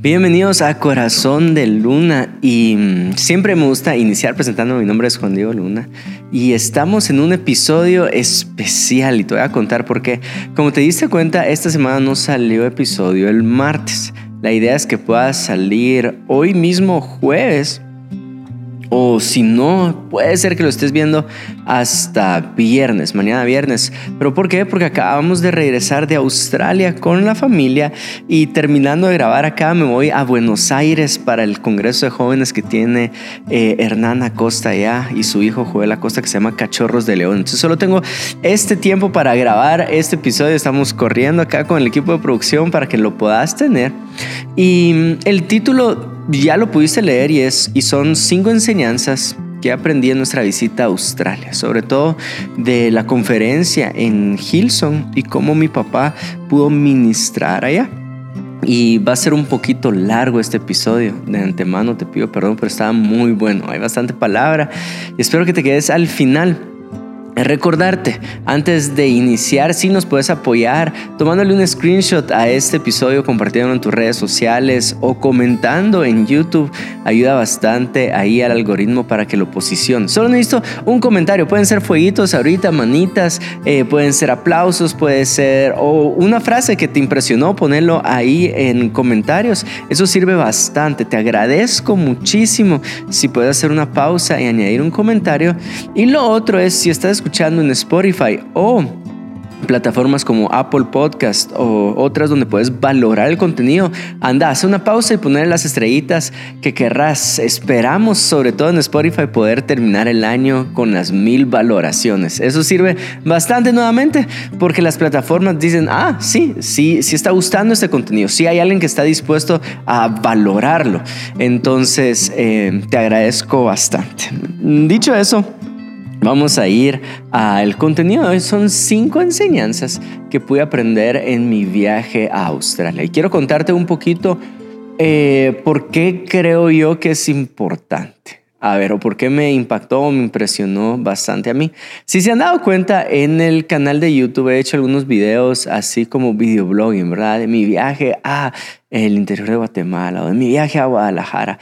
Bienvenidos a Corazón de Luna y mm, siempre me gusta iniciar presentando mi nombre es Juan Diego Luna y estamos en un episodio especial y te voy a contar por qué. Como te diste cuenta, esta semana no salió episodio el martes. La idea es que pueda salir hoy mismo jueves o si no, puede ser que lo estés viendo hasta viernes, mañana viernes. ¿Pero por qué? Porque acabamos de regresar de Australia con la familia y terminando de grabar acá me voy a Buenos Aires para el Congreso de Jóvenes que tiene eh, Hernán Acosta allá y su hijo Joel Acosta que se llama Cachorros de León. Entonces solo tengo este tiempo para grabar este episodio. Estamos corriendo acá con el equipo de producción para que lo puedas tener. Y el título ya lo pudiste leer y, es, y son cinco enseñanzas que aprendí en nuestra visita a Australia, sobre todo de la conferencia en Hilson y cómo mi papá pudo ministrar allá. Y va a ser un poquito largo este episodio. De antemano te pido perdón, pero estaba muy bueno. Hay bastante palabra. Y espero que te quedes al final Recordarte, antes de iniciar, si nos puedes apoyar tomándole un screenshot a este episodio, compartiéndolo en tus redes sociales o comentando en YouTube. Ayuda bastante ahí al algoritmo para que lo posicione. Solo necesito un comentario. Pueden ser fueguitos ahorita, manitas, eh, pueden ser aplausos, puede ser o una frase que te impresionó, ponerlo ahí en comentarios. Eso sirve bastante. Te agradezco muchísimo si puedes hacer una pausa y añadir un comentario. Y lo otro es si estás escuchando escuchando en Spotify o plataformas como Apple Podcast o otras donde puedes valorar el contenido, anda, hace una pausa y poner las estrellitas que querrás. Esperamos, sobre todo en Spotify, poder terminar el año con las mil valoraciones. Eso sirve bastante nuevamente porque las plataformas dicen, ah, sí, sí, sí está gustando este contenido, sí hay alguien que está dispuesto a valorarlo. Entonces, eh, te agradezco bastante. Dicho eso, Vamos a ir al contenido. Son cinco enseñanzas que pude aprender en mi viaje a Australia. Y quiero contarte un poquito eh, por qué creo yo que es importante. A ver, o por qué me impactó o me impresionó bastante a mí. Si se han dado cuenta, en el canal de YouTube he hecho algunos videos así como videoblogging, ¿verdad? De mi viaje a el interior de Guatemala o de mi viaje a Guadalajara.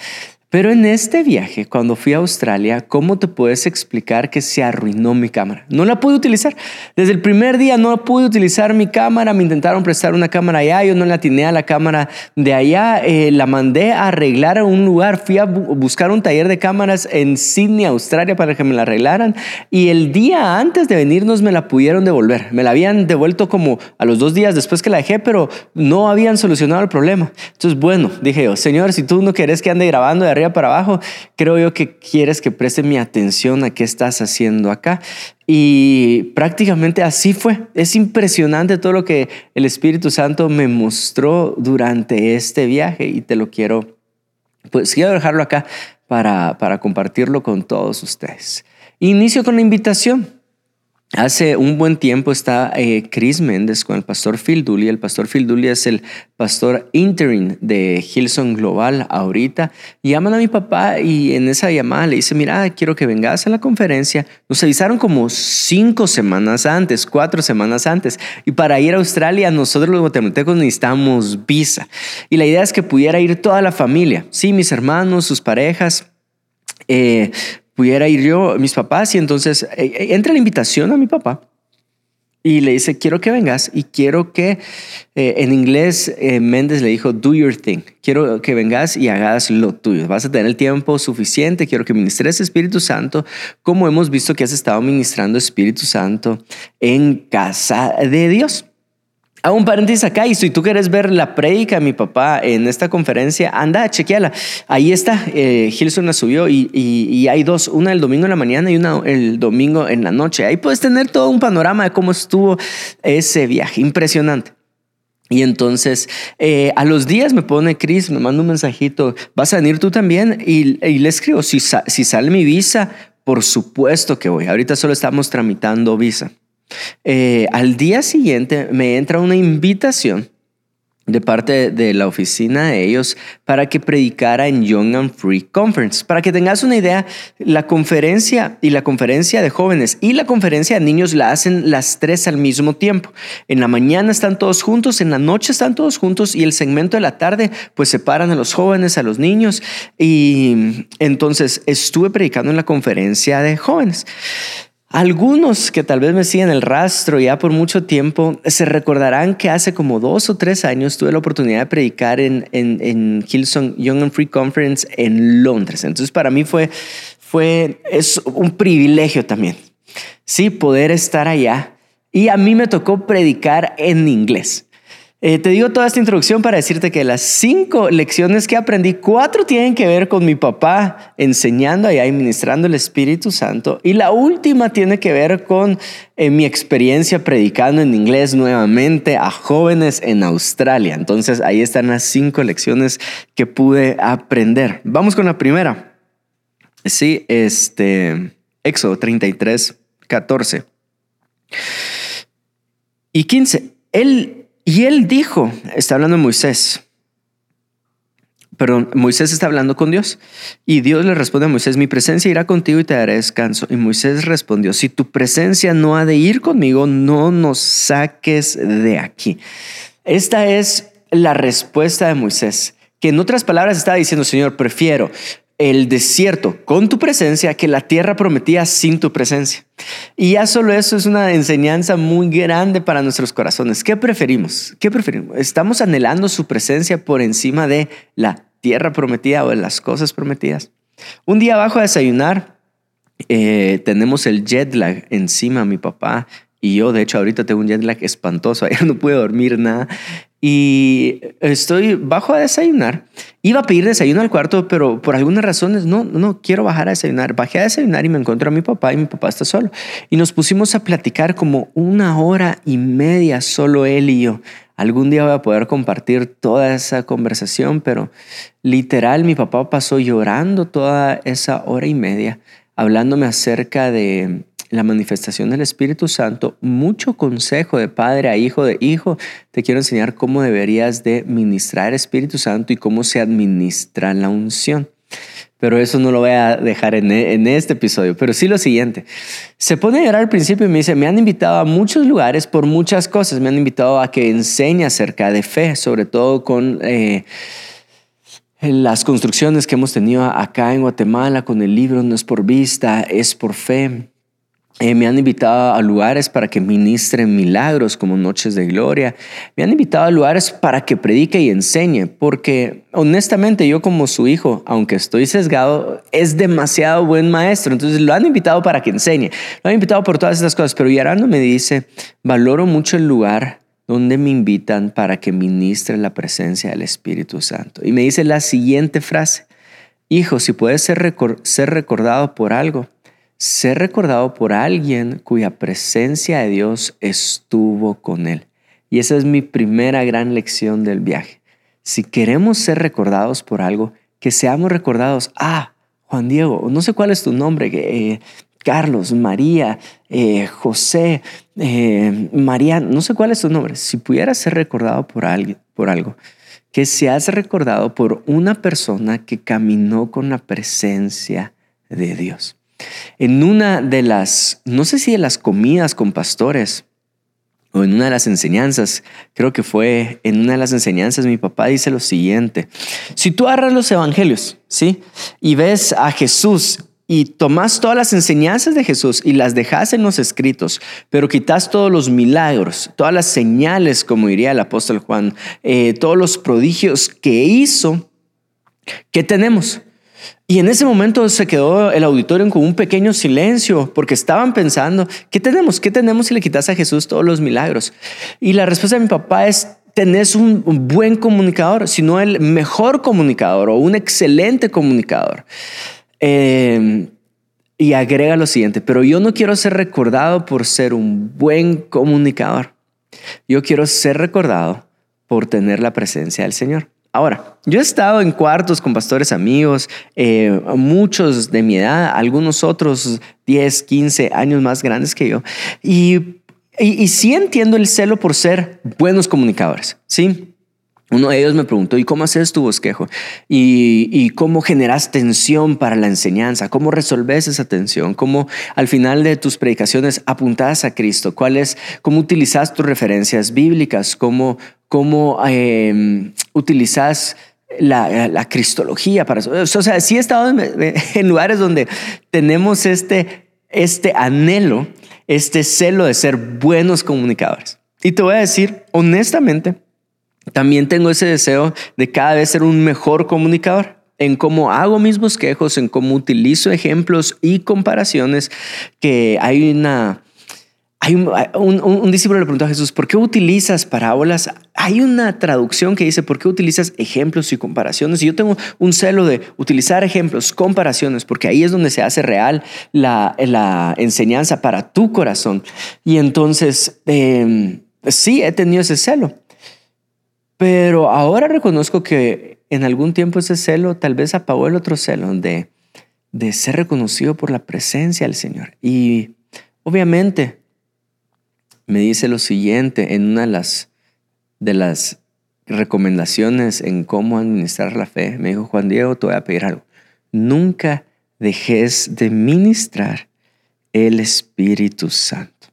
Pero en este viaje, cuando fui a Australia, ¿cómo te puedes explicar que se arruinó mi cámara? No la pude utilizar. Desde el primer día no pude utilizar mi cámara. Me intentaron prestar una cámara allá. Yo no la atiné a la cámara de allá. Eh, la mandé a arreglar a un lugar. Fui a buscar un taller de cámaras en Sydney, Australia, para que me la arreglaran. Y el día antes de venirnos me la pudieron devolver. Me la habían devuelto como a los dos días después que la dejé, pero no habían solucionado el problema. Entonces, bueno, dije yo, Señor, si tú no quieres que ande grabando arriba para abajo, creo yo que quieres que preste mi atención a qué estás haciendo acá. Y prácticamente así fue. Es impresionante todo lo que el Espíritu Santo me mostró durante este viaje y te lo quiero, pues quiero dejarlo acá para, para compartirlo con todos ustedes. Inicio con la invitación. Hace un buen tiempo está eh, Chris Méndez con el pastor Phil Dooley. El pastor Phil Dooley es el pastor interim de Hilson Global ahorita. llaman a mi papá y en esa llamada le dice, mira, quiero que vengas a la conferencia. Nos avisaron como cinco semanas antes, cuatro semanas antes. Y para ir a Australia, nosotros los guatemaltecos necesitamos visa. Y la idea es que pudiera ir toda la familia. Sí, mis hermanos, sus parejas. Eh, pudiera ir yo, mis papás, y entonces eh, eh, entra la invitación a mi papá y le dice, quiero que vengas y quiero que, eh, en inglés, Méndez le dijo, do your thing, quiero que vengas y hagas lo tuyo, vas a tener el tiempo suficiente, quiero que ministres Espíritu Santo, como hemos visto que has estado ministrando Espíritu Santo en casa de Dios. A un paréntesis acá, y si tú quieres ver la prédica de mi papá en esta conferencia, anda, chequeala. Ahí está, eh, Gilson la subió y, y, hay dos, una el domingo en la mañana y una el domingo en la noche. Ahí puedes tener todo un panorama de cómo estuvo ese viaje, impresionante. Y entonces eh, a los días me pone Chris, me manda un mensajito, vas a venir tú también y, y le escribo, si, si sale mi visa, por supuesto que voy. Ahorita solo estamos tramitando visa. Eh, al día siguiente me entra una invitación de parte de la oficina de ellos para que predicara en Young and Free Conference. Para que tengas una idea, la conferencia y la conferencia de jóvenes y la conferencia de niños la hacen las tres al mismo tiempo. En la mañana están todos juntos, en la noche están todos juntos y el segmento de la tarde pues separan a los jóvenes, a los niños y entonces estuve predicando en la conferencia de jóvenes. Algunos que tal vez me siguen el rastro ya por mucho tiempo se recordarán que hace como dos o tres años tuve la oportunidad de predicar en, en, en Hillsong Young and Free Conference en Londres. Entonces para mí fue, fue es un privilegio también, sí, poder estar allá. Y a mí me tocó predicar en inglés. Eh, te digo toda esta introducción para decirte que las cinco lecciones que aprendí, cuatro tienen que ver con mi papá enseñando allá y ministrando el Espíritu Santo. Y la última tiene que ver con eh, mi experiencia predicando en inglés nuevamente a jóvenes en Australia. Entonces ahí están las cinco lecciones que pude aprender. Vamos con la primera. Sí, este, Éxodo 33, 14 y 15. Él y él dijo, está hablando Moisés, perdón, Moisés está hablando con Dios y Dios le responde a Moisés, mi presencia irá contigo y te daré descanso. Y Moisés respondió, si tu presencia no ha de ir conmigo, no nos saques de aquí. Esta es la respuesta de Moisés, que en otras palabras está diciendo, Señor, prefiero el desierto con tu presencia que la tierra prometía sin tu presencia. Y ya solo eso es una enseñanza muy grande para nuestros corazones. ¿Qué preferimos? ¿Qué preferimos? ¿Estamos anhelando su presencia por encima de la tierra prometida o de las cosas prometidas? Un día abajo a desayunar, eh, tenemos el jet lag encima, mi papá y yo, de hecho, ahorita tengo un jet lag espantoso, ayer no pude dormir nada y estoy bajo a desayunar. Iba a pedir desayuno al cuarto, pero por algunas razones no, no quiero bajar a desayunar. Bajé a desayunar y me encuentro a mi papá y mi papá está solo. Y nos pusimos a platicar como una hora y media, solo él y yo. Algún día voy a poder compartir toda esa conversación, pero literal mi papá pasó llorando toda esa hora y media, hablándome acerca de la manifestación del Espíritu Santo, mucho consejo de padre a hijo, de hijo. Te quiero enseñar cómo deberías de ministrar Espíritu Santo y cómo se administra la unción. Pero eso no lo voy a dejar en, en, este episodio. Pero sí lo siguiente. Se pone a llorar al principio y me dice, me han invitado a muchos lugares por muchas cosas. Me han invitado a que enseñe acerca de fe, sobre todo con... Eh, las construcciones que hemos tenido acá en Guatemala con el libro No es por vista, es por fe. Eh, me han invitado a lugares para que ministren milagros como noches de gloria. Me han invitado a lugares para que predique y enseñe, porque honestamente yo como su hijo, aunque estoy sesgado, es demasiado buen maestro. Entonces lo han invitado para que enseñe. Lo han invitado por todas estas cosas, pero Yarano me dice, valoro mucho el lugar donde me invitan para que ministre la presencia del Espíritu Santo. Y me dice la siguiente frase, hijo, si puedes ser, ser recordado por algo, ser recordado por alguien cuya presencia de Dios estuvo con él. Y esa es mi primera gran lección del viaje. Si queremos ser recordados por algo, que seamos recordados, ah, Juan Diego, no sé cuál es tu nombre, eh, Carlos, María, eh, José, eh, María, no sé cuál es tu nombre. Si pudieras ser recordado por alguien, por algo, que seas recordado por una persona que caminó con la presencia de Dios. En una de las, no sé si de las comidas con pastores o en una de las enseñanzas, creo que fue en una de las enseñanzas, mi papá dice lo siguiente, si tú agarras los evangelios, ¿sí? Y ves a Jesús y tomas todas las enseñanzas de Jesús y las dejas en los escritos, pero quitas todos los milagros, todas las señales, como diría el apóstol Juan, eh, todos los prodigios que hizo, ¿qué tenemos? Y en ese momento se quedó el auditorio con un pequeño silencio porque estaban pensando, ¿qué tenemos? ¿Qué tenemos si le quitas a Jesús todos los milagros? Y la respuesta de mi papá es, tenés un buen comunicador, sino el mejor comunicador o un excelente comunicador. Eh, y agrega lo siguiente, pero yo no quiero ser recordado por ser un buen comunicador. Yo quiero ser recordado por tener la presencia del Señor. Ahora, yo he estado en cuartos con pastores amigos, eh, muchos de mi edad, algunos otros 10, 15 años más grandes que yo, y, y, sí entiendo el celo por ser buenos comunicadores, ¿sí? Uno de ellos me preguntó, ¿y cómo haces tu bosquejo? ¿Y, cómo generas tensión para la enseñanza? ¿Cómo resolves esa tensión? ¿Cómo al final de tus predicaciones apuntas a Cristo? ¿Cuál es, ¿Cómo utilizas tus referencias bíblicas? ¿Cómo, cómo em, utilizas la, cristología para eso? O sea, sí he estado en, lugares donde tenemos este, este anhelo, este celo de ser buenos comunicadores. Y te voy a decir, honestamente, también tengo ese deseo de cada vez ser un mejor comunicador en cómo hago mis bosquejos, en cómo utilizo ejemplos y comparaciones, que hay una... Hay un, discípulo le preguntó a Jesús, ¿por qué utilizas parábolas? Hay una traducción que dice, ¿por qué utilizas ejemplos y comparaciones? Y yo tengo un celo de utilizar ejemplos, comparaciones, porque ahí es donde se hace real la, enseñanza para tu corazón. Y entonces, em, sí, he tenido ese celo. Pero ahora reconozco que en algún tiempo ese celo tal vez apagó el otro celo de, de ser reconocido por la presencia del Señor. Y obviamente me dice lo siguiente en una de las, de las recomendaciones en cómo administrar la fe. Me dijo, Juan Diego, te voy a pedir algo. Nunca dejes de ministrar el Espíritu Santo.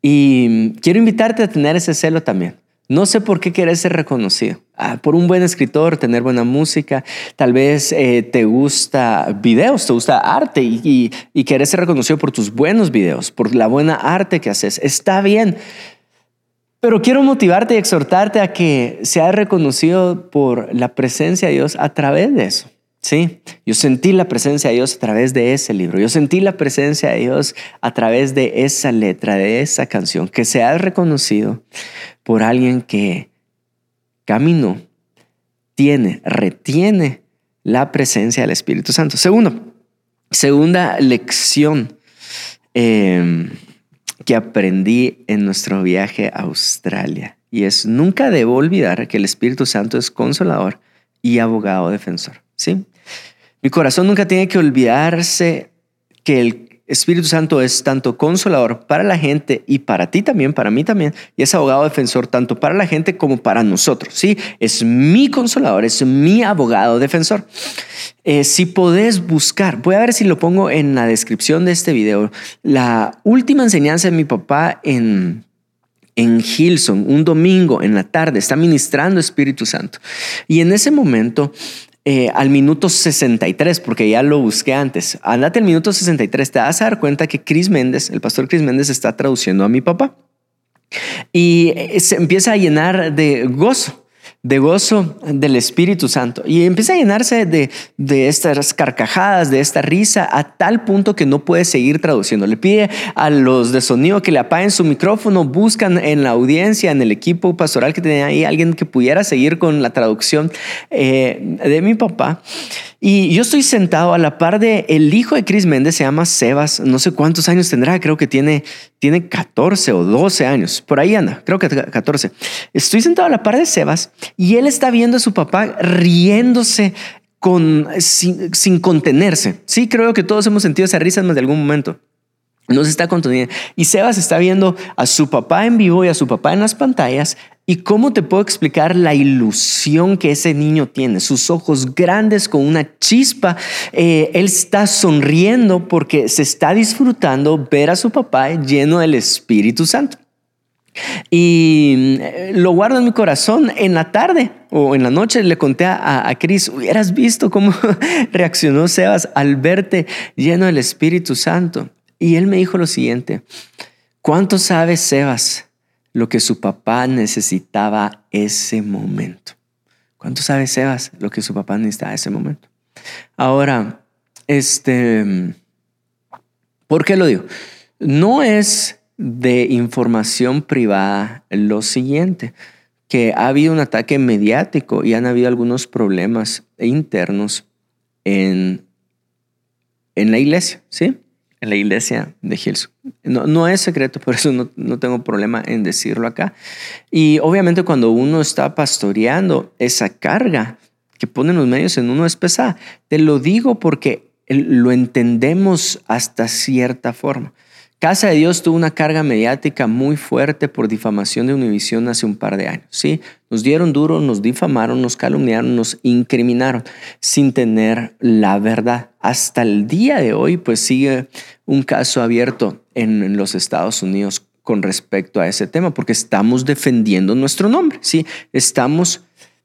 Y quiero invitarte a tener ese celo también. No sé por qué quieres ser reconocido. Ah, por un buen escritor, tener buena música, tal vez eh, te gusta videos, te gusta arte y, y, quieres ser reconocido por tus buenos videos, por la buena arte que haces. Está bien, pero quiero motivarte y exhortarte a que seas reconocido por la presencia de Dios a través de eso. Sí, yo sentí la presencia de Dios a través de ese libro. Yo sentí la presencia de Dios a través de esa letra, de esa canción. Que seas reconocido por alguien que caminó, tiene, retiene la presencia del Espíritu Santo. Segundo, segunda lección em, que aprendí en nuestro viaje a Australia. Y es, nunca debo olvidar que el Espíritu Santo es consolador y abogado defensor. ¿sí? Mi corazón nunca tiene que olvidarse que el Espíritu Santo es tanto consolador para la gente y para ti también, para mí también, y es abogado defensor tanto para la gente como para nosotros. Sí, es mi consolador, es mi abogado defensor. Eh, si podés buscar, voy a ver si lo pongo en la descripción de este video, la última enseñanza de mi papá en en Hilson, un domingo en la tarde, está ministrando Espíritu Santo. Y en ese momento eh, al minuto 63, porque ya lo busqué antes. Andate al minuto 63, te vas a dar cuenta que Chris Méndez, el pastor Chris Méndez, está traduciendo a mi papá. Y eh, se empieza a llenar de gozo de gozo del Espíritu Santo y empieza a llenarse de, de, estas carcajadas, de esta risa, a tal punto que no puede seguir traduciendo. Le pide a los de sonido que le apaguen su micrófono, buscan en la audiencia, en el equipo pastoral que tenía ahí, alguien que pudiera seguir con la traducción eh, de mi papá. Y yo estoy sentado a la par de el hijo de Chris Méndez, se llama Sebas, no sé cuántos años tendrá, creo que tiene, tiene 14 o 12 años, por ahí anda, creo que 14. Estoy sentado a la par de Sebas y él está viendo a su papá riéndose con, sin, contenerse. Sí, creo que todos hemos sentido esa risa en algún momento. No se está conteniendo. Y Sebas está viendo a su papá en vivo y a su papá en las pantallas ¿Y cómo te puedo explicar la ilusión que ese niño tiene? Sus ojos grandes con una chispa. Eh, él está sonriendo porque se está disfrutando ver a su papá lleno del Espíritu Santo. Y eh, lo guardo en mi corazón. En la tarde o en la noche le conté a, a Cris, hubieras visto cómo reaccionó Sebas al verte lleno del Espíritu Santo. Y él me dijo lo siguiente, ¿cuánto sabes, Sebas? Lo que su papá necesitaba ese momento. ¿Cuánto sabe Sebas lo que su papá necesitaba ese momento? Ahora, este, ¿por qué lo digo? No es de información privada lo siguiente, que ha habido un ataque mediático y han habido algunos problemas internos en, en la iglesia, ¿sí? En la iglesia de Hills. No, es secreto, por eso no, no, tengo problema en decirlo acá. Y obviamente cuando uno está pastoreando, esa carga que ponen los medios en uno es pesada. Te lo digo porque lo entendemos hasta cierta forma. Casa de Dios tuvo una carga mediática muy fuerte por difamación de Univisión hace un par de años. ¿sí? Nos dieron duro, nos difamaron, nos calumniaron, nos incriminaron sin tener la verdad. Hasta el día de hoy, pues sigue un caso abierto en, los Estados Unidos con respecto a ese tema, porque estamos defendiendo nuestro nombre. ¿sí? Estamos,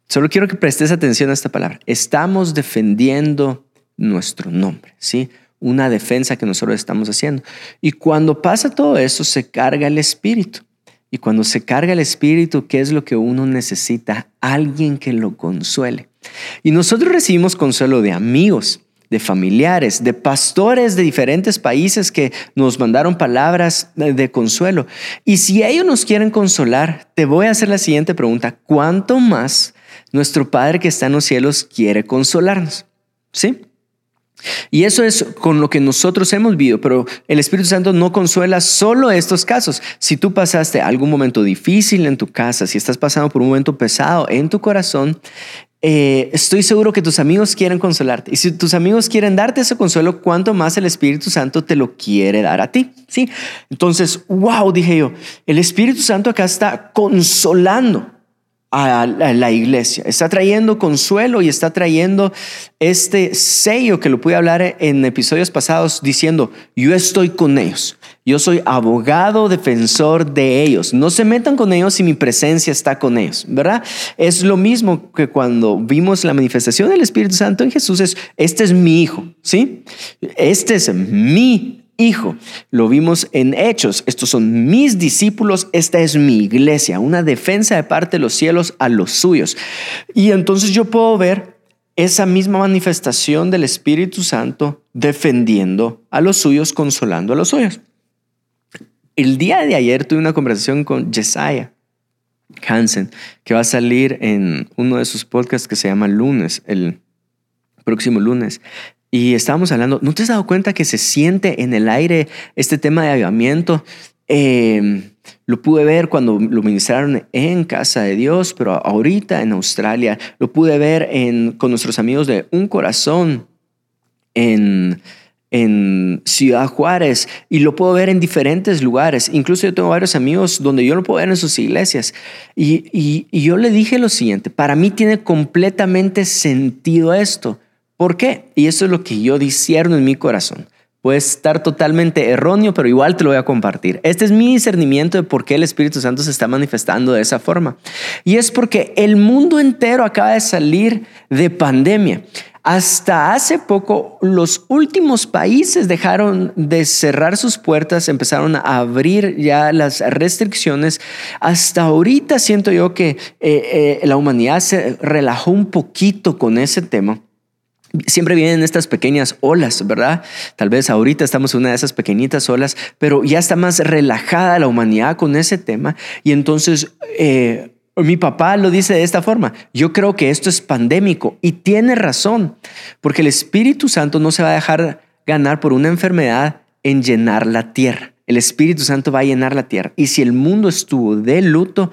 solo quiero que prestes atención a esta palabra, estamos defendiendo nuestro nombre. ¿sí? Una defensa que nosotros estamos haciendo. Y cuando pasa todo eso, se carga el espíritu. Y cuando se carga el espíritu, ¿qué es lo que uno necesita? Alguien que lo consuele. Y nosotros recibimos consuelo de amigos, de familiares, de pastores de diferentes países que nos mandaron palabras de consuelo. Y si ellos nos quieren consolar, te voy a hacer la siguiente pregunta. ¿Cuánto más nuestro Padre que está en los cielos quiere consolarnos? ¿Sí? Y eso es con lo que nosotros hemos vivido, pero el Espíritu Santo no consuela solo estos casos. Si tú pasaste algún momento difícil en tu casa, si estás pasando por un momento pesado en tu corazón, eh, estoy seguro que tus amigos quieren consolarte. Y si tus amigos quieren darte ese consuelo, ¿cuánto más el Espíritu Santo te lo quiere dar a ti? Sí. Entonces, wow, dije yo, el Espíritu Santo acá está consolando a la iglesia. Está trayendo consuelo y está trayendo este sello que lo pude hablar en episodios pasados diciendo, yo estoy con ellos. Yo soy abogado defensor de ellos. No se metan con ellos si mi presencia está con ellos, ¿verdad? Es lo mismo que cuando vimos la manifestación del Espíritu Santo en Jesús. Es, este es mi hijo, ¿sí? Este es mi hijo. Lo vimos en Hechos. Estos son mis discípulos, esta es mi iglesia, una defensa de parte de los cielos a los suyos. Y entonces yo puedo ver esa misma manifestación del Espíritu Santo defendiendo a los suyos, consolando a los suyos. El día de ayer tuve una conversación con Jesiah Hansen, que va a salir en uno de sus podcasts que se llama Lunes, el próximo lunes. Y estábamos hablando, ¿no te has dado cuenta que se siente en el aire este tema de avivamiento? Eh, lo pude ver cuando lo ministraron en Casa de Dios, pero ahorita en Australia lo pude ver en, con nuestros amigos de Un Corazón en, en Ciudad Juárez y lo puedo ver en diferentes lugares. Incluso yo tengo varios amigos donde yo lo puedo ver en sus iglesias. Y, y, y yo le dije lo siguiente, para mí tiene completamente sentido esto. ¿Por qué? Y eso es lo que yo discierno en mi corazón. Puede estar totalmente erróneo, pero igual te lo voy a compartir. Este es mi discernimiento de por qué el Espíritu Santo se está manifestando de esa forma. Y es porque el mundo entero acaba de salir de pandemia. Hasta hace poco los últimos países dejaron de cerrar sus puertas, empezaron a abrir ya las restricciones. Hasta ahorita siento yo que eh, eh, la humanidad se relajó un poquito con ese tema siempre vienen estas pequeñas olas, ¿verdad? Tal vez ahorita estamos en una de esas pequeñitas olas, pero ya está más relajada la humanidad con ese tema. Y entonces eh, mi papá lo dice de esta forma, yo creo que esto es pandémico y tiene razón, porque el Espíritu Santo no se va a dejar ganar por una enfermedad en llenar la tierra. El Espíritu Santo va a llenar la tierra. Y si el mundo estuvo de luto,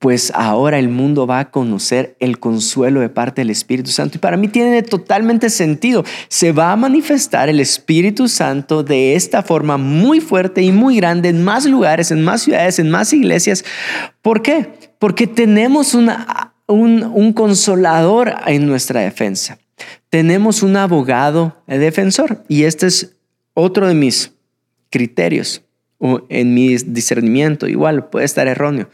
pues ahora el mundo va a conocer el consuelo de parte del Espíritu Santo. Y para mí tiene totalmente sentido. Se va a manifestar el Espíritu Santo de esta forma muy fuerte y muy grande en más lugares, en más ciudades, en más iglesias. ¿Por qué? Porque tenemos un, un consolador en nuestra defensa. Tenemos un abogado defensor. Y este es otro de mis criterios o en mi discernimiento. Igual puede estar erróneo.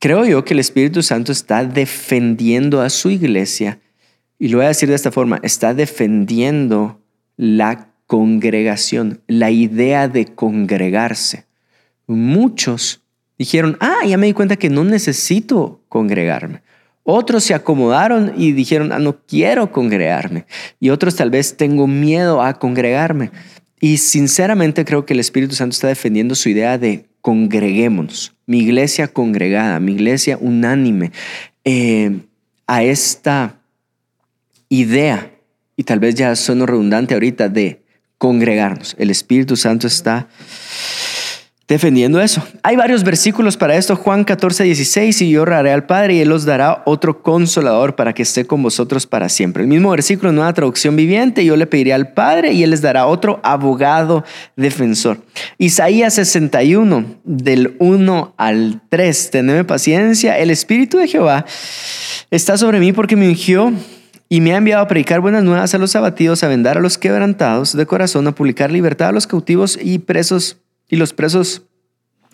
Creo yo que el Espíritu Santo está defendiendo a su iglesia, y lo voy a decir de esta forma, está defendiendo la congregación, la idea de congregarse. Muchos dijeron, ah, ya me di cuenta que no necesito congregarme. Otros se acomodaron y dijeron, ah, no quiero congregarme. Y otros tal vez tengo miedo a congregarme. Y sinceramente creo que el Espíritu Santo está defendiendo su idea de congreguémonos, mi iglesia congregada, mi iglesia unánime, eh, a esta idea, y tal vez ya sueno redundante ahorita, de congregarnos. El Espíritu Santo está defendiendo eso. Hay varios versículos para esto. Juan 14, 16, y yo oraré al Padre y Él os dará otro consolador para que esté con vosotros para siempre. El mismo versículo en una traducción viviente, yo le pediré al Padre y Él les dará otro abogado defensor. Isaías 61, del 1 al 3, tenedme paciencia, el Espíritu de Jehová está sobre mí porque me ungió y me ha enviado a predicar buenas nuevas a los abatidos, a vendar a los quebrantados de corazón, a publicar libertad a los cautivos y presos y los presos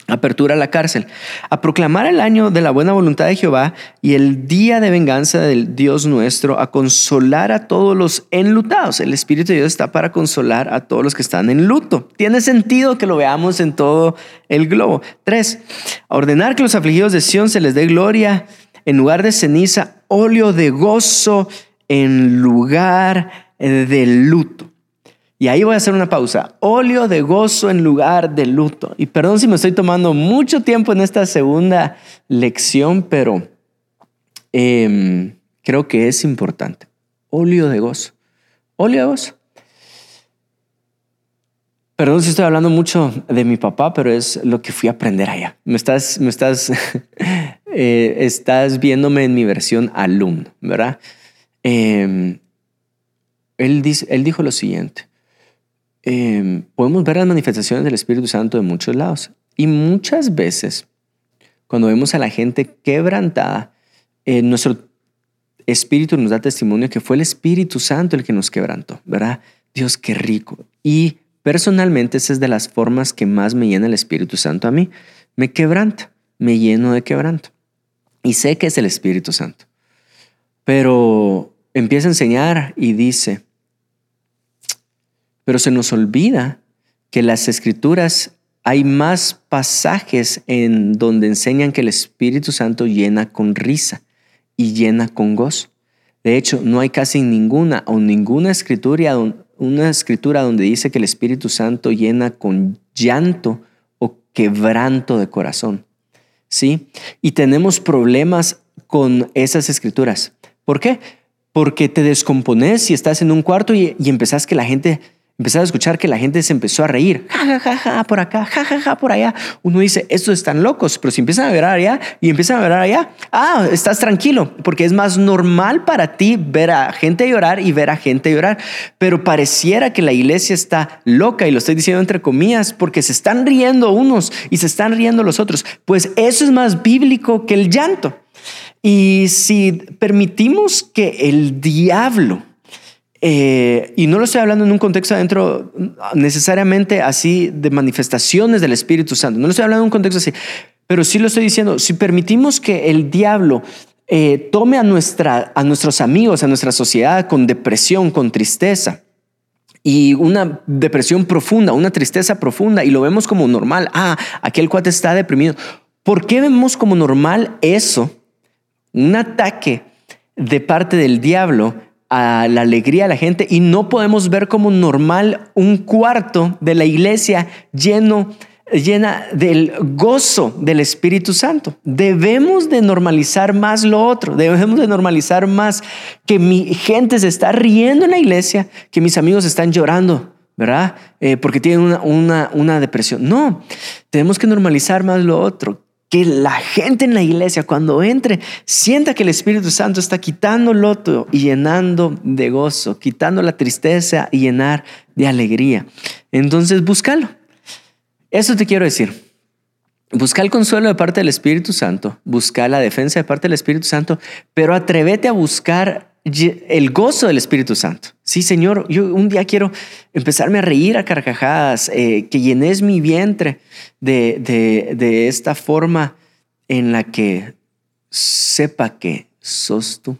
apertura a la cárcel, a proclamar el año de la buena voluntad de Jehová y el día de venganza del Dios nuestro, a consolar a todos los enlutados. El Espíritu de Dios está para consolar a todos los que están en luto. Tiene sentido que lo veamos en todo el globo. Tres, a ordenar que los afligidos de Sión se les dé gloria en lugar de ceniza, óleo de gozo en lugar de luto. Y ahí voy a hacer una pausa. Óleo de gozo en lugar de luto. Y perdón si me estoy tomando mucho tiempo en esta segunda lección, pero em, creo que es importante. Óleo de gozo. Óleo de gozo. Perdón si estoy hablando mucho de mi papá, pero es lo que fui a aprender allá. Me estás, me estás, eh, estás viéndome en mi versión alumno, ¿verdad? Em, él, dice, él dijo lo siguiente. Em, podemos ver las manifestaciones del Espíritu Santo de muchos lados. Y muchas veces, cuando vemos a la gente quebrantada, eh, nuestro Espíritu nos da testimonio que fue el Espíritu Santo el que nos quebrantó, ¿verdad? Dios, qué rico. Y personalmente esa es de las formas que más me llena el Espíritu Santo a mí. Me quebranta, me lleno de quebranto. Y sé que es el Espíritu Santo. Pero empieza a enseñar y dice, pero se nos olvida que las escrituras hay más pasajes en donde enseñan que el Espíritu Santo llena con risa y llena con gozo. De hecho, no hay casi ninguna o ninguna escritura, una escritura donde dice que el Espíritu Santo llena con llanto o quebranto de corazón. ¿Sí? Y tenemos problemas con esas escrituras. ¿Por qué? Porque te descompones y estás en un cuarto y, y empezás que la gente Empezaba a escuchar que la gente se empezó a reír, ja, ja, ja, por acá, ja, ja, ja, por allá. Uno dice, estos están locos, pero si empiezan a ver allá y empiezan a ver allá, ah, estás tranquilo, porque es más normal para ti ver a gente llorar y ver a gente llorar. Pero pareciera que la iglesia está loca, y lo estoy diciendo entre comillas, porque se están riendo unos y se están riendo los otros. Pues eso es más bíblico que el llanto. Y si permitimos que el diablo eh, y no lo estoy hablando en un contexto adentro necesariamente así de manifestaciones del Espíritu Santo. No lo estoy hablando en un contexto así. Pero sí lo estoy diciendo. Si permitimos que el diablo eh, tome a, nuestra, a nuestros amigos, a nuestra sociedad con depresión, con tristeza, y una depresión profunda, una tristeza profunda, y lo vemos como normal. Ah, aquel cuate está deprimido. ¿Por qué vemos como normal eso? Un ataque de parte del diablo a la alegría de la gente y no podemos ver como normal un cuarto de la iglesia lleno llena del gozo del Espíritu Santo. Debemos de normalizar más lo otro, debemos de normalizar más que mi gente se está riendo en la iglesia, que mis amigos están llorando, ¿verdad? Eh, porque tienen una, una, una depresión. No, tenemos que normalizar más lo otro que la gente en la iglesia cuando entre sienta que el Espíritu Santo está quitando loto y llenando de gozo, quitando la tristeza y llenar de alegría. Entonces, búscalo. Eso te quiero decir. Busca el consuelo de parte del Espíritu Santo, busca la defensa de parte del Espíritu Santo, pero atrévete a buscar el gozo del Espíritu Santo. Sí, Señor, yo un día quiero empezarme a reír a carcajadas, eh, que llenes mi vientre de, de, esta forma en la que sepa que sos tú.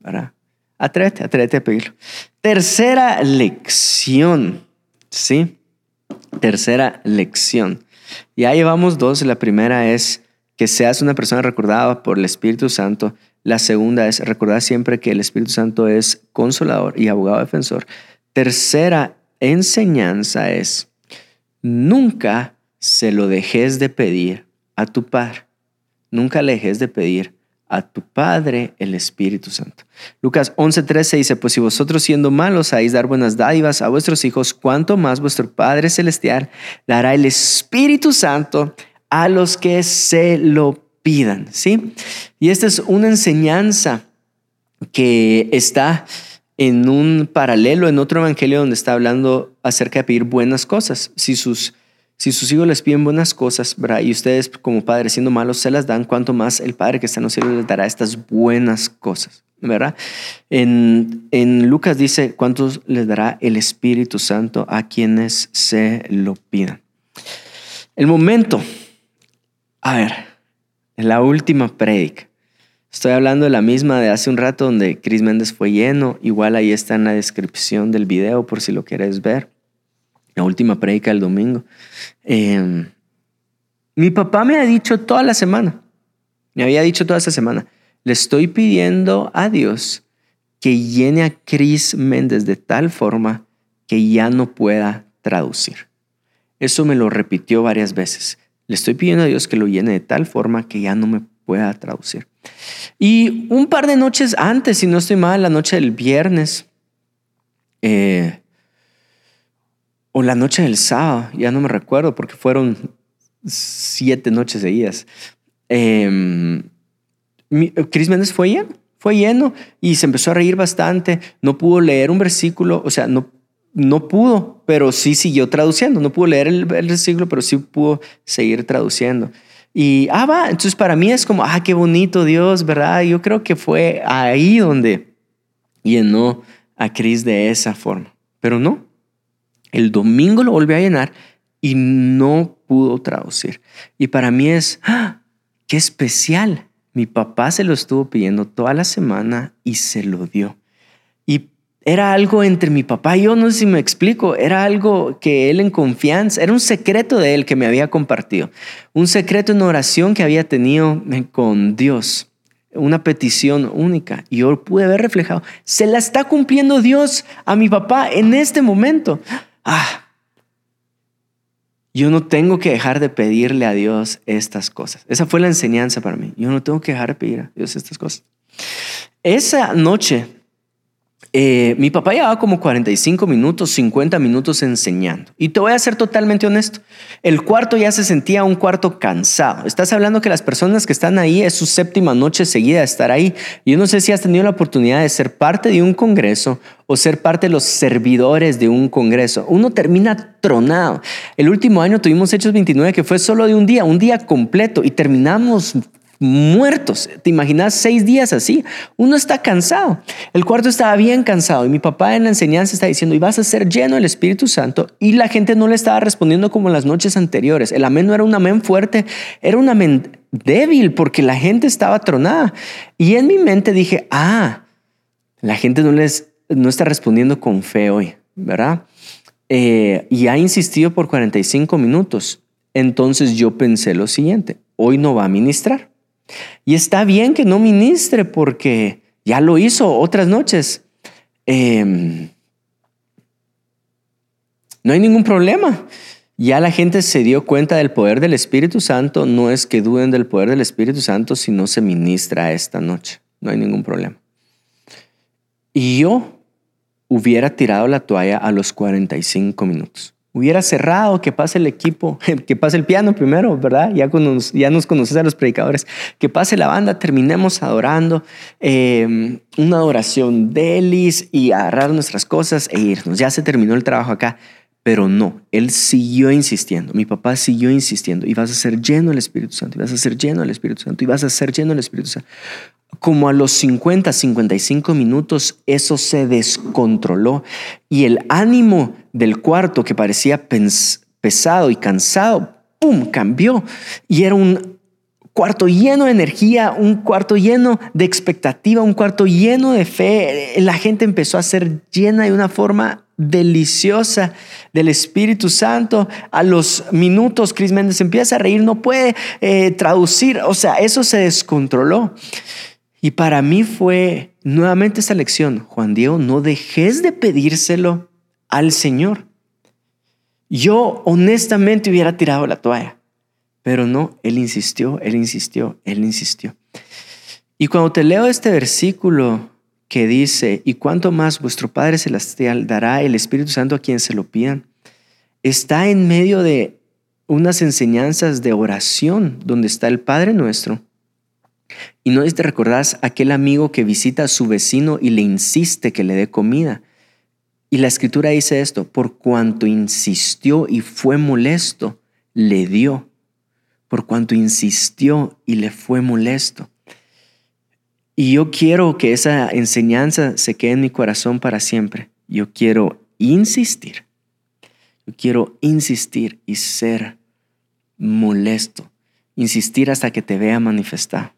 ¿verdad? Atrévete, atrévete a pedirlo. Tercera lección, ¿sí? Tercera lección. Ya llevamos dos. La primera es que seas una persona recordada por el Espíritu Santo la segunda es recordar siempre que el Espíritu Santo es consolador y abogado defensor. Tercera enseñanza es nunca se lo dejes de pedir a tu Padre. Nunca le dejes de pedir a tu Padre el Espíritu Santo. Lucas 11:13 dice, pues si vosotros siendo malos sabéis dar buenas dádivas a vuestros hijos, cuánto más vuestro Padre Celestial dará el Espíritu Santo a los que se lo pidan, ¿sí? Y esta es una enseñanza que está en un paralelo en otro evangelio donde está hablando acerca de pedir buenas cosas. Si sus si sus hijos les piden buenas cosas, ¿verdad? Y ustedes como padres siendo malos se las dan, cuanto más el Padre que está en los cielos les dará estas buenas cosas, ¿verdad? En, en Lucas dice, ¿cuántos les dará el Espíritu Santo a quienes se lo pidan? El momento, a ver, la última prédica. Estoy hablando de la misma de hace un rato donde Chris Méndez fue lleno. Igual ahí está en la descripción del video por si lo quieres ver la última predica del domingo. Em, mi papá me ha dicho toda la semana, me había dicho toda esa semana, le estoy pidiendo a Dios que llene a Chris Méndez de tal forma que ya no pueda traducir. Eso me lo repitió varias veces. Le estoy pidiendo a Dios que lo llene de tal forma que ya no me pueda traducir. Y un par de noches antes, si no estoy mal, la noche del viernes, eh, o la noche del sábado, ya no me recuerdo porque fueron siete noches seguidas. Eh, Cris Méndez fue lleno, fue lleno y se empezó a reír bastante. No pudo leer un versículo, o sea, no, no pudo, pero sí siguió traduciendo. No pudo leer el, el versículo, pero sí pudo seguir traduciendo. Y, ah, va, entonces para mí es como, ah, qué bonito Dios, ¿verdad? Yo creo que fue ahí donde llenó a Cris de esa forma, pero no, el domingo lo volví a llenar y no pudo traducir. Y para mí es, ¡ah! qué especial. Mi papá se lo estuvo pidiendo toda la semana y se lo dio. Era algo entre mi papá y yo, no sé si me explico, era algo que él en confianza, era un secreto de él que me había compartido, un secreto en oración que había tenido con Dios, una petición única. Y yo pude ver reflejado, se la está cumpliendo Dios a mi papá en este momento ah, yo no tengo que dejar de pedirle a Dios estas cosas. Esa fue la enseñanza para mí. Yo no tengo que dejar de pedir a Dios estas cosas. Esa noche eh, mi papá llevaba como 45 minutos, 50 minutos enseñando. Y te voy a ser totalmente honesto. El cuarto ya se sentía un cuarto cansado. Estás hablando que las personas que están ahí es su séptima noche seguida de estar ahí. Yo no sé si has tenido la oportunidad de ser parte de un congreso o ser parte de los servidores de un congreso. Uno termina tronado. El último año tuvimos Hechos 29 que fue solo de un día, un día completo y terminamos muertos. ¿Te imaginas seis días así? Uno está cansado. El cuarto estaba bien cansado y mi papá en la enseñanza está diciendo, y vas a ser lleno del Espíritu Santo. Y la gente no le estaba respondiendo como en las noches anteriores. El amén no era un amén fuerte, era un amén débil porque la gente estaba tronada. Y en mi mente dije, ah, la gente no, les, no está respondiendo con fe hoy, ¿verdad? Eh, y ha insistido por 45 minutos. Entonces yo pensé lo siguiente, hoy no va a ministrar. Y está bien que no ministre porque ya lo hizo otras noches. Em, no hay ningún problema. Ya la gente se dio cuenta del poder del Espíritu Santo. No es que duden del poder del Espíritu Santo si no se ministra esta noche. No hay ningún problema. Y yo hubiera tirado la toalla a los 45 minutos hubiera cerrado, que pase el equipo, que pase el piano primero, ¿verdad? Ya, ya nos conoces a los predicadores, que pase la banda, terminemos adorando, em, una adoración delis y agarrar nuestras cosas e irnos. Ya se terminó el trabajo acá. Pero no, él siguió insistiendo, mi papá siguió insistiendo, y vas a ser lleno del Espíritu Santo, y vas a ser lleno del Espíritu Santo, y vas a ser lleno del Espíritu Santo. Como a los 50, 55 minutos, eso se descontroló y el ánimo del cuarto que parecía pesado y cansado, ¡pum!, cambió. Y era un cuarto lleno de energía, un cuarto lleno de expectativa, un cuarto lleno de fe. La gente empezó a ser llena de una forma deliciosa del Espíritu Santo. A los minutos, Chris Méndez empieza a reír, no puede eh, traducir, o sea, eso se descontroló. Y para mí fue nuevamente esta lección, Juan Diego, no dejes de pedírselo al Señor. Yo honestamente hubiera tirado la toalla, pero no, Él insistió, Él insistió, Él insistió. Y cuando te leo este versículo que dice, y cuánto más vuestro Padre Celestial dará el Espíritu Santo a quien se lo pidan, está en medio de unas enseñanzas de oración donde está el Padre nuestro. Y no es te recordás aquel amigo que visita a su vecino y le insiste que le dé comida. Y la escritura dice esto, por cuanto insistió y fue molesto, le dio. Por cuanto insistió y le fue molesto. Y yo quiero que esa enseñanza se quede en mi corazón para siempre. Yo quiero insistir. Yo quiero insistir y ser molesto. Insistir hasta que te vea manifestar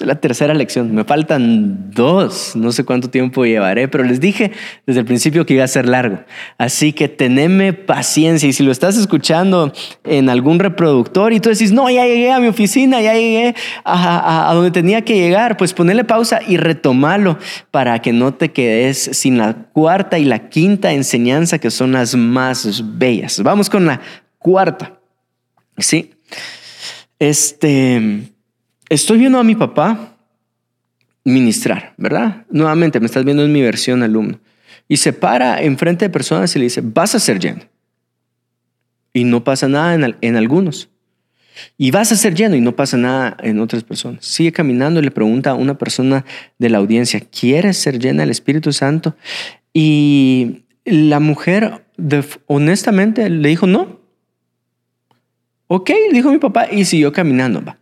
es la tercera lección. Me faltan dos. No sé cuánto tiempo llevaré, pero les dije desde el principio que iba a ser largo. Así que teneme paciencia. Y si lo estás escuchando en algún reproductor y tú decís, no, ya llegué a mi oficina, ya llegué a, donde tenía que llegar, pues ponele pausa y retomalo para que no te quedes sin la cuarta y la quinta enseñanza que son las más bellas. Vamos con la cuarta. Sí. Este estoy viendo a mi papá ministrar, ¿verdad? Nuevamente, me estás viendo en mi versión alumno. Y se para enfrente de personas y le dice, vas a ser lleno. Y no pasa nada en, algunos. Y vas a ser lleno y no pasa nada en otras personas. Sigue caminando y le pregunta a una persona de la audiencia, ¿quieres ser llena del Espíritu Santo? Y la mujer honestamente le dijo, no. Ok, dijo mi papá y siguió caminando. Va.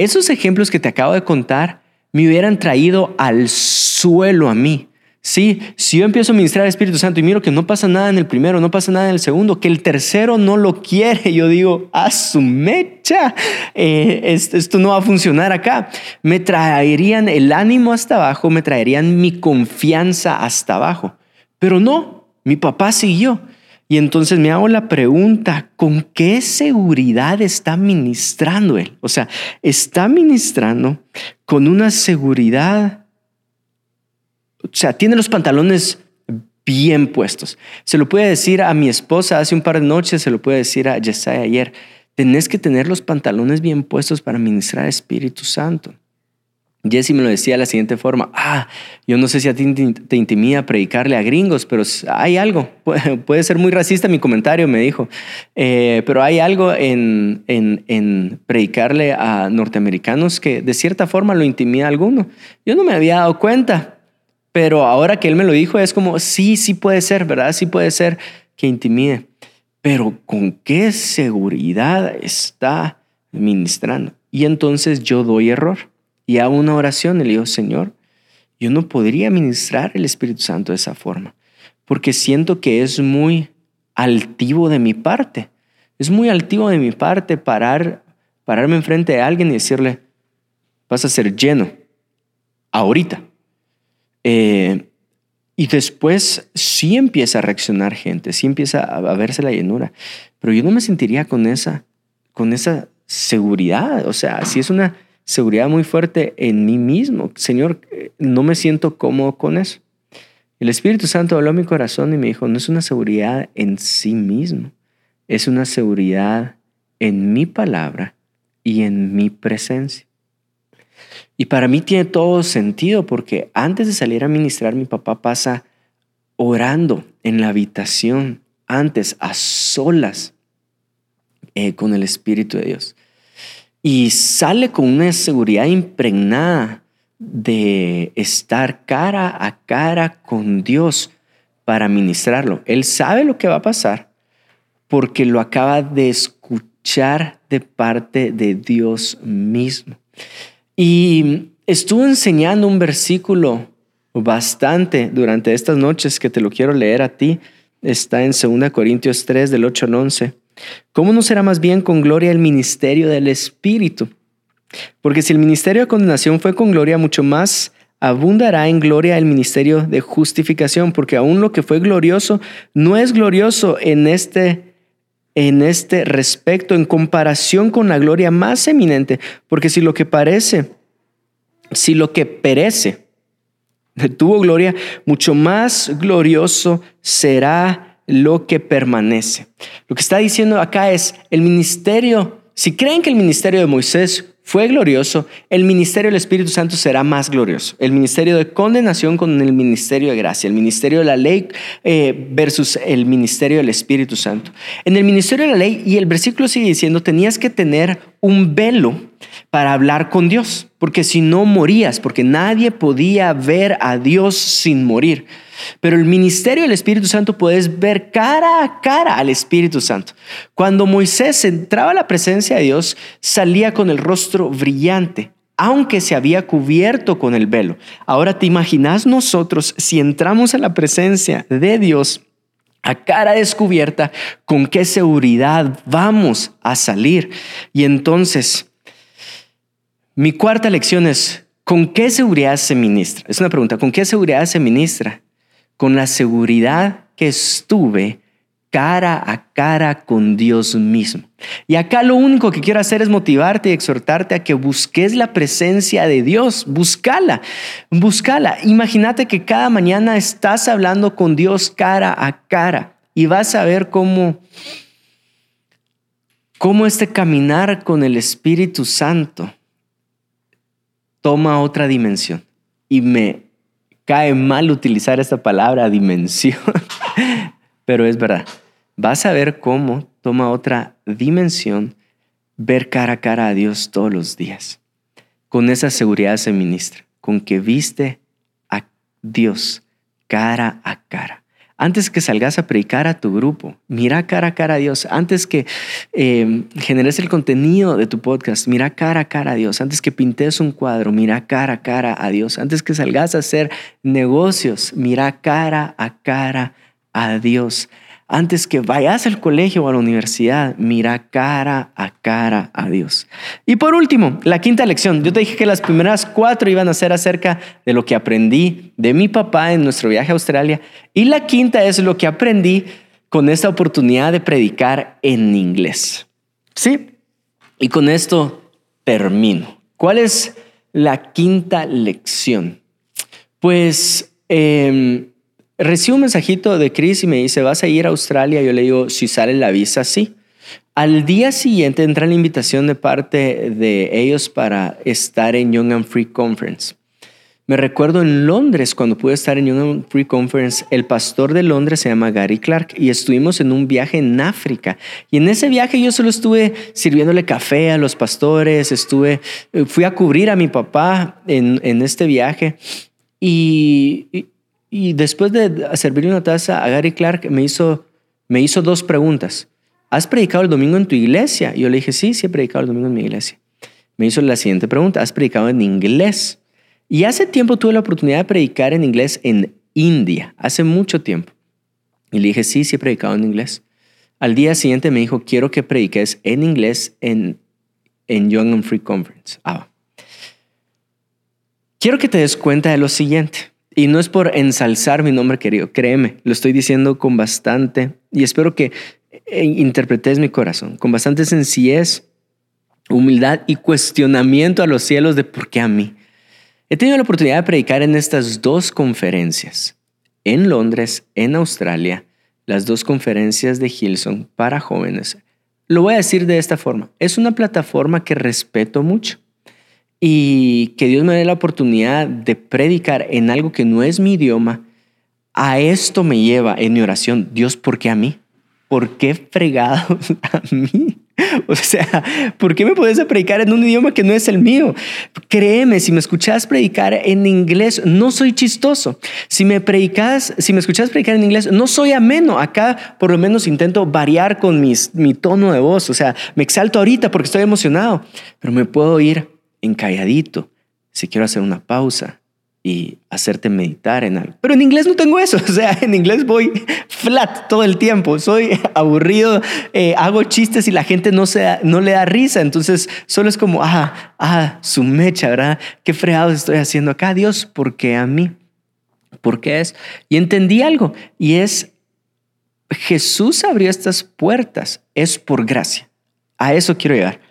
Esos ejemplos que te acabo de contar me hubieran traído al suelo a mí. Sí, si yo empiezo a ministrar al Espíritu Santo y miro que no pasa nada en el primero, no pasa nada en el segundo, que el tercero no lo quiere, yo digo, a su mecha, eh, esto no va a funcionar acá. Me traerían el ánimo hasta abajo, me traerían mi confianza hasta abajo. Pero no, mi papá siguió. Y entonces me hago la pregunta, ¿con qué seguridad está ministrando él? O sea, está ministrando con una seguridad, o sea, tiene los pantalones bien puestos. Se lo puede decir a mi esposa hace un par de noches, se lo puede decir a Yesaya ayer. Tenés que tener los pantalones bien puestos para ministrar Espíritu Santo. Jesse me lo decía de la siguiente forma, ah, yo no sé si a ti te intimida predicarle a gringos, pero hay algo, puede ser muy racista mi comentario, me dijo, eh, pero hay algo en, en, en, predicarle a norteamericanos que de cierta forma lo intimida a alguno. Yo no me había dado cuenta, pero ahora que él me lo dijo es como, sí, sí puede ser, ¿verdad? Sí puede ser que intimide, pero ¿con qué seguridad está ministrando? Y entonces yo doy error y hago una oración y le Señor, yo no podría ministrar el Espíritu Santo de esa forma, porque siento que es muy altivo de mi parte. Es muy altivo de mi parte parar, pararme enfrente de alguien y decirle, vas a ser lleno, ahorita. Eh, y después sí empieza a reaccionar gente, sí empieza a, verse la llenura, pero yo no me sentiría con esa, con esa seguridad. O sea, si es una seguridad muy fuerte en mí mismo. Señor, no me siento cómodo con eso. El Espíritu Santo habló a mi corazón y me dijo, no es una seguridad en sí mismo, es una seguridad en mi palabra y en mi presencia. Y para mí tiene todo sentido porque antes de salir a ministrar, mi papá pasa orando en la habitación, antes a solas eh, con el Espíritu de Dios y sale con una seguridad impregnada de estar cara a cara con Dios para ministrarlo. Él sabe lo que va a pasar porque lo acaba de escuchar de parte de Dios mismo. Y estuvo enseñando un versículo bastante durante estas noches que te lo quiero leer a ti. Está en 2 Corintios 3 del 8 al 11. ¿Cómo no será más bien con gloria el ministerio del Espíritu? Porque si el ministerio de condenación fue con gloria, mucho más abundará en gloria el ministerio de justificación, porque aún lo que fue glorioso no es glorioso en este, en este respecto, en comparación con la gloria más eminente, porque si lo que parece, si lo que perece tuvo gloria, mucho más glorioso será lo que permanece. Lo que está diciendo acá es el ministerio, si creen que el ministerio de Moisés fue glorioso, el ministerio del Espíritu Santo será más glorioso. El ministerio de condenación con el ministerio de gracia, el ministerio de la ley eh, versus el ministerio del Espíritu Santo. En el ministerio de la ley, y el versículo sigue diciendo, tenías que tener un velo para hablar con Dios, porque si no morías, porque nadie podía ver a Dios sin morir. Pero el ministerio del Espíritu Santo puedes ver cara a cara al Espíritu Santo. Cuando Moisés entraba a la presencia de Dios, salía con el rostro brillante, aunque se había cubierto con el velo. Ahora te imaginas nosotros si entramos a la presencia de Dios a cara descubierta, con qué seguridad vamos a salir. Y entonces, mi cuarta lección es, ¿con qué seguridad se ministra? Es una pregunta, ¿con qué seguridad se ministra? con la seguridad que estuve cara a cara con Dios mismo. Y acá lo único que quiero hacer es motivarte y exhortarte a que busques la presencia de Dios, búscala, búscala. Imagínate que cada mañana estás hablando con Dios cara a cara y vas a ver cómo cómo este caminar con el Espíritu Santo toma otra dimensión. Y me cae mal utilizar esta palabra dimensión, pero es verdad. Vas a ver cómo toma otra dimensión ver cara a cara a Dios todos los días. Con esa seguridad se ministra, con que viste a Dios cara a cara. Antes que salgas a predicar a tu grupo, mira cara a cara a Dios. Antes que eh, generes el contenido de tu podcast, mira cara a cara a Dios. Antes que pintes un cuadro, mira cara a cara a Dios. Antes que salgas a hacer negocios, mira cara a cara a Dios antes que vayas al colegio o a la universidad, mira cara a cara a Dios. Y por último, la quinta lección. Yo te dije que las primeras cuatro iban a ser acerca de lo que aprendí de mi papá en nuestro viaje a Australia. Y la quinta es lo que aprendí con esta oportunidad de predicar en inglés. ¿Sí? Y con esto termino. ¿Cuál es la quinta lección? Pues... Eh, Recibo un mensajito de Chris y me dice, ¿vas a ir a Australia? Yo le digo, si sale la visa, sí. Al día siguiente entra la invitación de parte de ellos para estar en Young and Free Conference. Me recuerdo en Londres, cuando pude estar en Young and Free Conference, el pastor de Londres se llama Gary Clark y estuvimos en un viaje en África. Y en ese viaje yo solo estuve sirviéndole café a los pastores, estuve, fui a cubrir a mi papá en, en este viaje. Y después de servirle una taza a Gary Clark, me hizo, me hizo dos preguntas. ¿Has predicado el domingo en tu iglesia? Y yo le dije, sí, sí he predicado el domingo en mi iglesia. Me hizo la siguiente pregunta, ¿has predicado en inglés? Y hace tiempo tuve la oportunidad de predicar en inglés en India, hace mucho tiempo. Y le dije, sí, sí he predicado en inglés. Al día siguiente me dijo, quiero que prediques en inglés en, en Young and Free Conference. Ah. Quiero que te des cuenta de lo siguiente. Y no es por ensalzar mi nombre querido, créeme, lo estoy diciendo con bastante, y espero que eh, interpretes mi corazón, con bastante sencillez, humildad y cuestionamiento a los cielos de por qué a mí. He tenido la oportunidad de predicar en estas dos conferencias, en Londres, en Australia, las dos conferencias de Hilson para jóvenes. Lo voy a decir de esta forma, es una plataforma que respeto mucho y que Dios me dé la oportunidad de predicar en algo que no es mi idioma, a esto me lleva en mi oración, Dios, ¿por qué a mí? ¿Por qué fregado a mí? O sea, ¿por qué me puedes predicar en un idioma que no es el mío? Créeme, si me escuchas predicar en inglés, no soy chistoso. Si me predicas, si me escuchas predicar en inglés, no soy ameno. Acá por lo menos intento variar con mi tono de voz. O sea, me exalto ahorita porque estoy emocionado, pero me puedo ir encalladito, si quiero hacer una pausa y hacerte meditar en algo. Pero en inglés no tengo eso, o sea, en inglés voy flat todo el tiempo, soy aburrido, eh, hago chistes y la gente no, se no le da risa, entonces solo es como, ah, ah, su mecha, ¿verdad? Qué fregado estoy haciendo acá, Dios, ¿por qué a mí? ¿Por qué es? Y entendí algo, y es, Jesús abrió estas puertas, es por gracia. A eso quiero llegar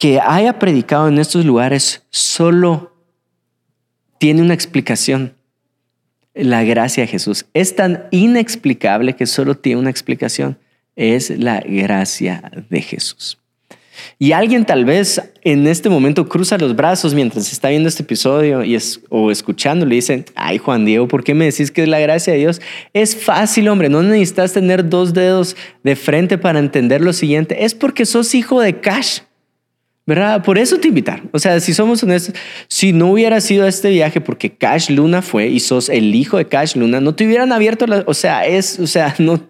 que haya predicado en estos lugares solo tiene una explicación. La gracia de Jesús es tan inexplicable que solo tiene una explicación. Es la gracia de Jesús. Y alguien tal vez en este momento cruza los brazos mientras está viendo este episodio y es, o escuchando, le dicen, ay Juan Diego, ¿por qué me decís que es la gracia de Dios? Es fácil, hombre, no necesitas tener dos dedos de frente para entender lo siguiente. Es porque sos hijo de Cash. Por eso te invitaron. O sea, si somos honestos, si no hubiera sido este viaje porque Cash Luna fue y sos el hijo de Cash Luna, no te hubieran abierto la, o sea, es, o sea, no,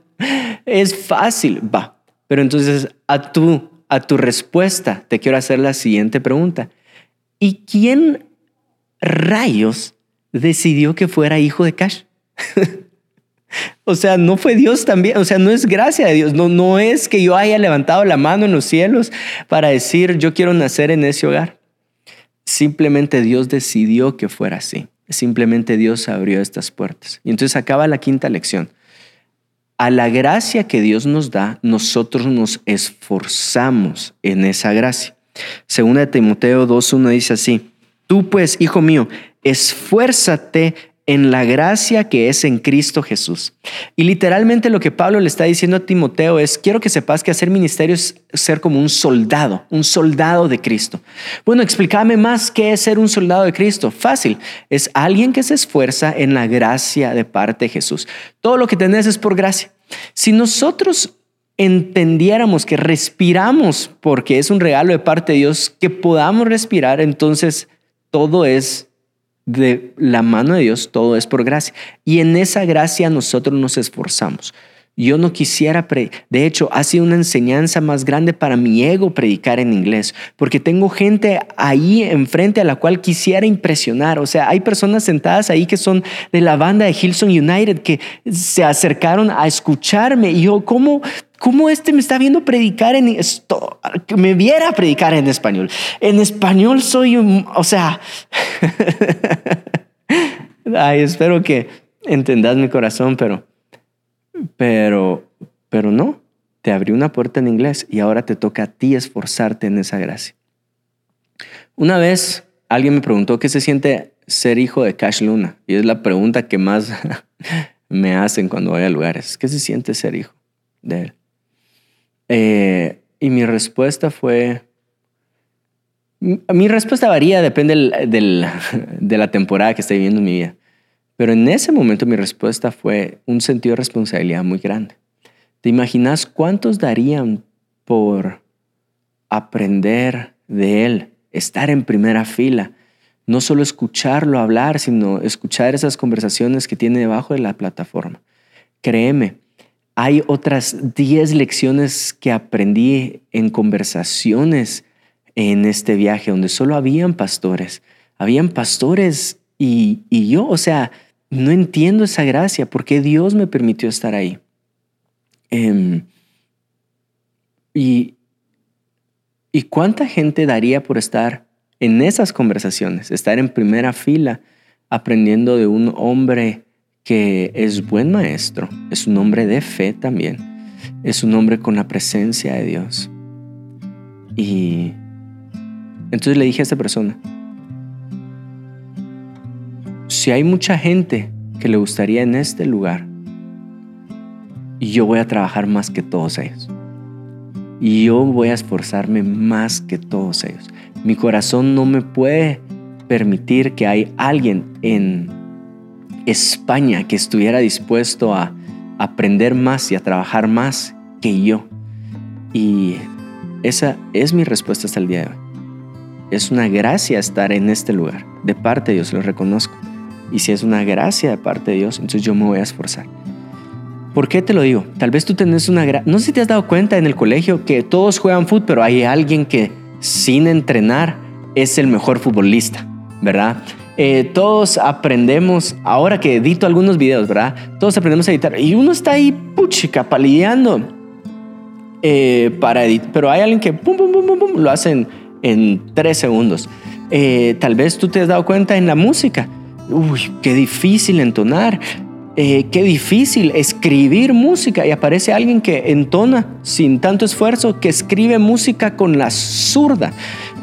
es fácil, va. Pero entonces a tu, a tu respuesta te quiero hacer la siguiente pregunta. ¿Y quién rayos decidió que fuera hijo de Cash? O sea, no fue Dios también, o sea, no es gracia de Dios, no, no es que yo haya levantado la mano en los cielos para decir yo quiero nacer en ese hogar. Simplemente Dios decidió que fuera así. Simplemente Dios abrió estas puertas. Y entonces acaba la quinta lección. A la gracia que Dios nos da, nosotros nos esforzamos en esa gracia. Segunda de Timoteo 2.1 dice así, tú pues, hijo mío, esfuérzate en la gracia que es en Cristo Jesús. Y literalmente lo que Pablo le está diciendo a Timoteo es, quiero que sepas que hacer ministerio es ser como un soldado, un soldado de Cristo. Bueno, explícame más qué es ser un soldado de Cristo. Fácil, es alguien que se esfuerza en la gracia de parte de Jesús. Todo lo que tenés es por gracia. Si nosotros entendiéramos que respiramos porque es un regalo de parte de Dios, que podamos respirar, entonces todo es de la mano de Dios, todo es por gracia. Y en esa gracia nosotros nos esforzamos. Yo no quisiera, de hecho, ha sido una enseñanza más grande para mi ego predicar en inglés, porque tengo gente ahí enfrente a la cual quisiera impresionar. O sea, hay personas sentadas ahí que son de la banda de Hilson United que se acercaron a escucharme y yo, ¿cómo, ¿Cómo este me está viendo predicar en esto? Me viera predicar en español. En español soy un, o sea, ay, espero que entendas mi corazón, pero, pero, pero no. Te abrí una puerta en inglés y ahora te toca a ti esforzarte en esa gracia. Una vez alguien me preguntó qué se siente ser hijo de Cash Luna y es la pregunta que más me hacen cuando voy a lugares. ¿Qué se siente ser hijo de él? Eh, y mi respuesta fue, mi respuesta varía, depende de la temporada que estoy viviendo en mi vida. Pero en ese momento mi respuesta fue un sentido de responsabilidad muy grande. ¿Te imaginas cuántos darían por aprender de él, estar en primera fila? No solo escucharlo hablar, sino escuchar esas conversaciones que tiene debajo de la plataforma. Créeme, hay otras 10 lecciones que aprendí en conversaciones en este viaje donde solo habían pastores. Habían pastores y, yo, o sea, no entiendo esa gracia, porque Dios me permitió estar ahí. Em, y, ¿Y cuánta gente daría por estar en esas conversaciones, estar en primera fila aprendiendo de un hombre que es buen maestro, es un hombre de fe también, es un hombre con la presencia de Dios. Y entonces le dije a esta persona, si hay mucha gente que le gustaría en este lugar, yo voy a trabajar más que todos ellos. Y yo voy a esforzarme más que todos ellos. Mi corazón no me puede permitir que hay alguien en España que estuviera dispuesto a aprender más y a trabajar más que yo. Y esa es mi respuesta hasta el día de hoy. Es una gracia estar en este lugar. De parte de Dios lo reconozco. Y si es una gracia de parte de Dios, entonces yo me voy a esforzar. ¿Por qué te lo digo? Tal vez tú tenés una gracia. No sé si te has dado cuenta en el colegio que todos juegan fútbol, pero hay alguien que sin entrenar es el mejor futbolista, ¿verdad? Eh, todos aprendemos, ahora que edito algunos videos, ¿verdad? Todos aprendemos a editar y uno está ahí, puchica, palideando eh, para editar, pero hay alguien que lo hacen en tres segundos. Eh, tal vez tú te has dado cuenta en la música. Uy, qué difícil entonar. qué difícil escribir música y aparece alguien que entona sin tanto esfuerzo, que escribe música con la zurda.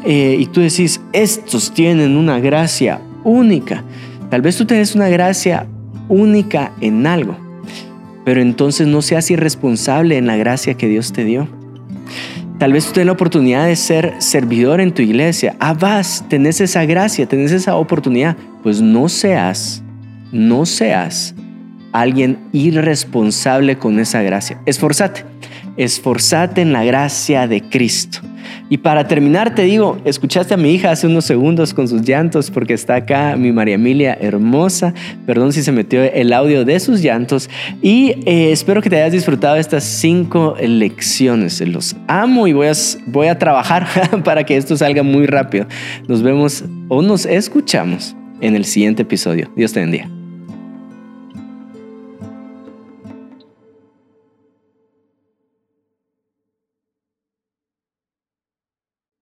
y tú decís, estos tienen una gracia única. Tal vez tú tenés una gracia única en algo, pero entonces no seas irresponsable en la gracia que Dios te dio. Tal vez tú tenés la oportunidad de ser servidor en tu iglesia. Ah, vas, tenés esa gracia, tenés esa oportunidad. Pues no seas, no seas alguien irresponsable con esa gracia. Esforzate, esforzate en la gracia de Cristo. Y para terminar, te digo, escuchaste a mi hija hace unos segundos con sus llantos porque está acá mi María Emilia hermosa. Perdón si se metió el audio de sus llantos. Y eh, espero que te hayas disfrutado de estas cinco lecciones. Los amo y voy a, voy a trabajar para que esto salga muy rápido. Nos vemos o nos escuchamos en el siguiente episodio. Dios te bendiga.